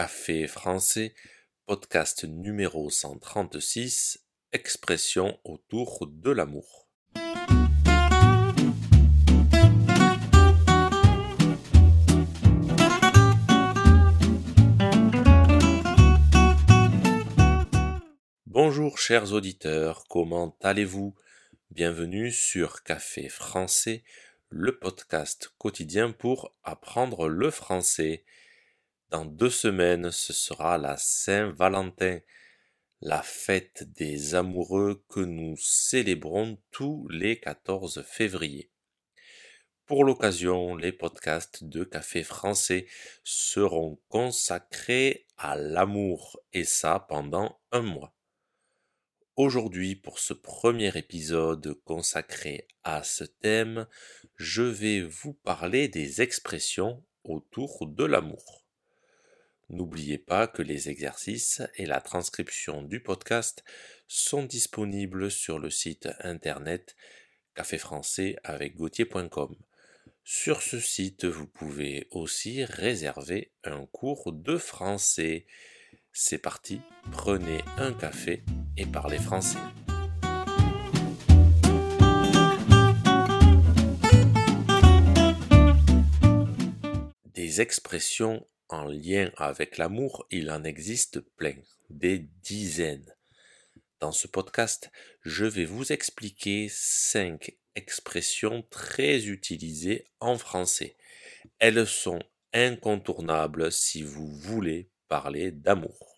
Café français, podcast numéro 136, expression autour de l'amour. Bonjour chers auditeurs, comment allez-vous? Bienvenue sur Café français, le podcast quotidien pour apprendre le français. Dans deux semaines, ce sera la Saint-Valentin, la fête des amoureux que nous célébrons tous les 14 février. Pour l'occasion, les podcasts de Café français seront consacrés à l'amour, et ça pendant un mois. Aujourd'hui, pour ce premier épisode consacré à ce thème, je vais vous parler des expressions autour de l'amour. N'oubliez pas que les exercices et la transcription du podcast sont disponibles sur le site internet café français avec gauthier.com. Sur ce site, vous pouvez aussi réserver un cours de français. C'est parti, prenez un café et parlez français. Des expressions en lien avec l'amour, il en existe plein, des dizaines. Dans ce podcast, je vais vous expliquer cinq expressions très utilisées en français. Elles sont incontournables si vous voulez parler d'amour.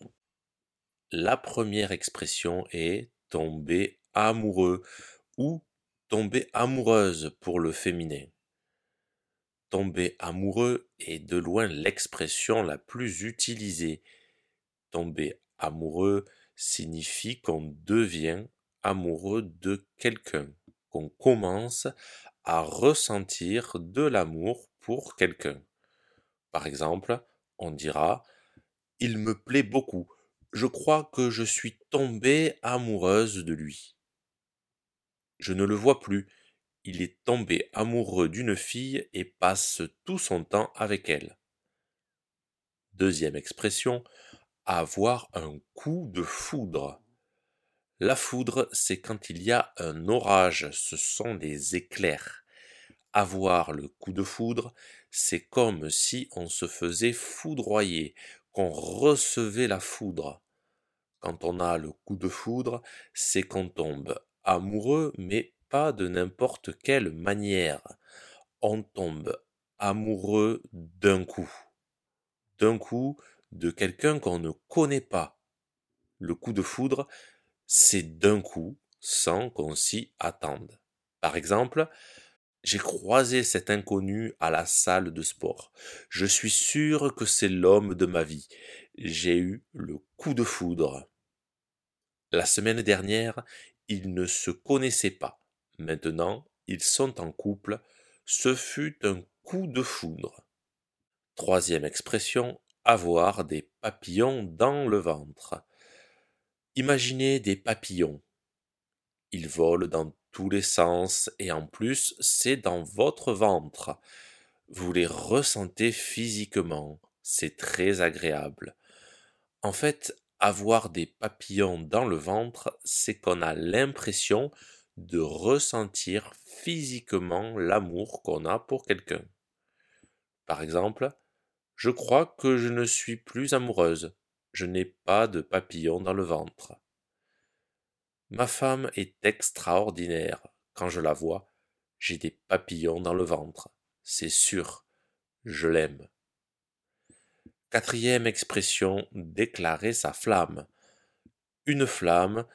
La première expression est tomber amoureux ou tomber amoureuse pour le féminin. Tomber amoureux est de loin l'expression la plus utilisée. Tomber amoureux signifie qu'on devient amoureux de quelqu'un, qu'on commence à ressentir de l'amour pour quelqu'un. Par exemple, on dira Il me plaît beaucoup, je crois que je suis tombée amoureuse de lui. Je ne le vois plus, il est tombé amoureux d'une fille et passe tout son temps avec elle. Deuxième expression, avoir un coup de foudre. La foudre, c'est quand il y a un orage, ce sont des éclairs. Avoir le coup de foudre, c'est comme si on se faisait foudroyer, qu'on recevait la foudre. Quand on a le coup de foudre, c'est qu'on tombe amoureux, mais de n'importe quelle manière. On tombe amoureux d'un coup. D'un coup de quelqu'un qu'on ne connaît pas. Le coup de foudre, c'est d'un coup, sans qu'on s'y attende. Par exemple, j'ai croisé cet inconnu à la salle de sport. Je suis sûr que c'est l'homme de ma vie. J'ai eu le coup de foudre. La semaine dernière, ils ne se connaissaient pas. Maintenant, ils sont en couple, ce fut un coup de foudre. Troisième expression, avoir des papillons dans le ventre. Imaginez des papillons. Ils volent dans tous les sens et en plus c'est dans votre ventre. Vous les ressentez physiquement, c'est très agréable. En fait, avoir des papillons dans le ventre, c'est qu'on a l'impression de ressentir physiquement l'amour qu'on a pour quelqu'un. Par exemple, je crois que je ne suis plus amoureuse, je n'ai pas de papillons dans le ventre. Ma femme est extraordinaire, quand je la vois, j'ai des papillons dans le ventre, c'est sûr, je l'aime. Quatrième expression, déclarer sa flamme. Une flamme,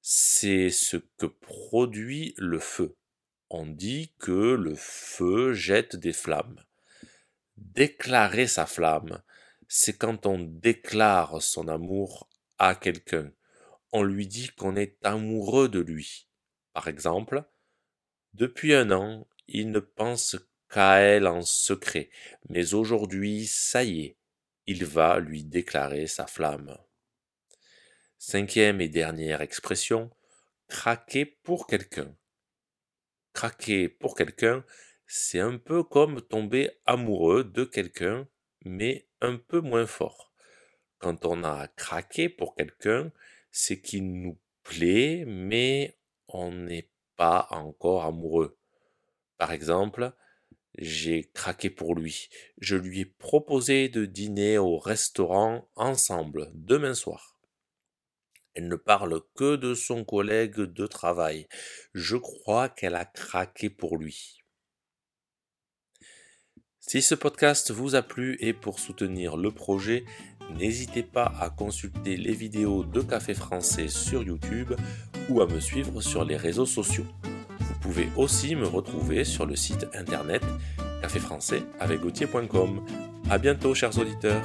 c'est ce que produit le feu. On dit que le feu jette des flammes. Déclarer sa flamme, c'est quand on déclare son amour à quelqu'un. On lui dit qu'on est amoureux de lui. Par exemple, depuis un an, il ne pense qu'à elle en secret, mais aujourd'hui, ça y est, il va lui déclarer sa flamme. Cinquième et dernière expression, craquer pour quelqu'un. Craquer pour quelqu'un, c'est un peu comme tomber amoureux de quelqu'un, mais un peu moins fort. Quand on a craqué pour quelqu'un, c'est qu'il nous plaît, mais on n'est pas encore amoureux. Par exemple, j'ai craqué pour lui. Je lui ai proposé de dîner au restaurant ensemble demain soir. Elle ne parle que de son collègue de travail. Je crois qu'elle a craqué pour lui. Si ce podcast vous a plu et pour soutenir le projet, n'hésitez pas à consulter les vidéos de Café Français sur YouTube ou à me suivre sur les réseaux sociaux. Vous pouvez aussi me retrouver sur le site internet caféfrançais avec A bientôt chers auditeurs.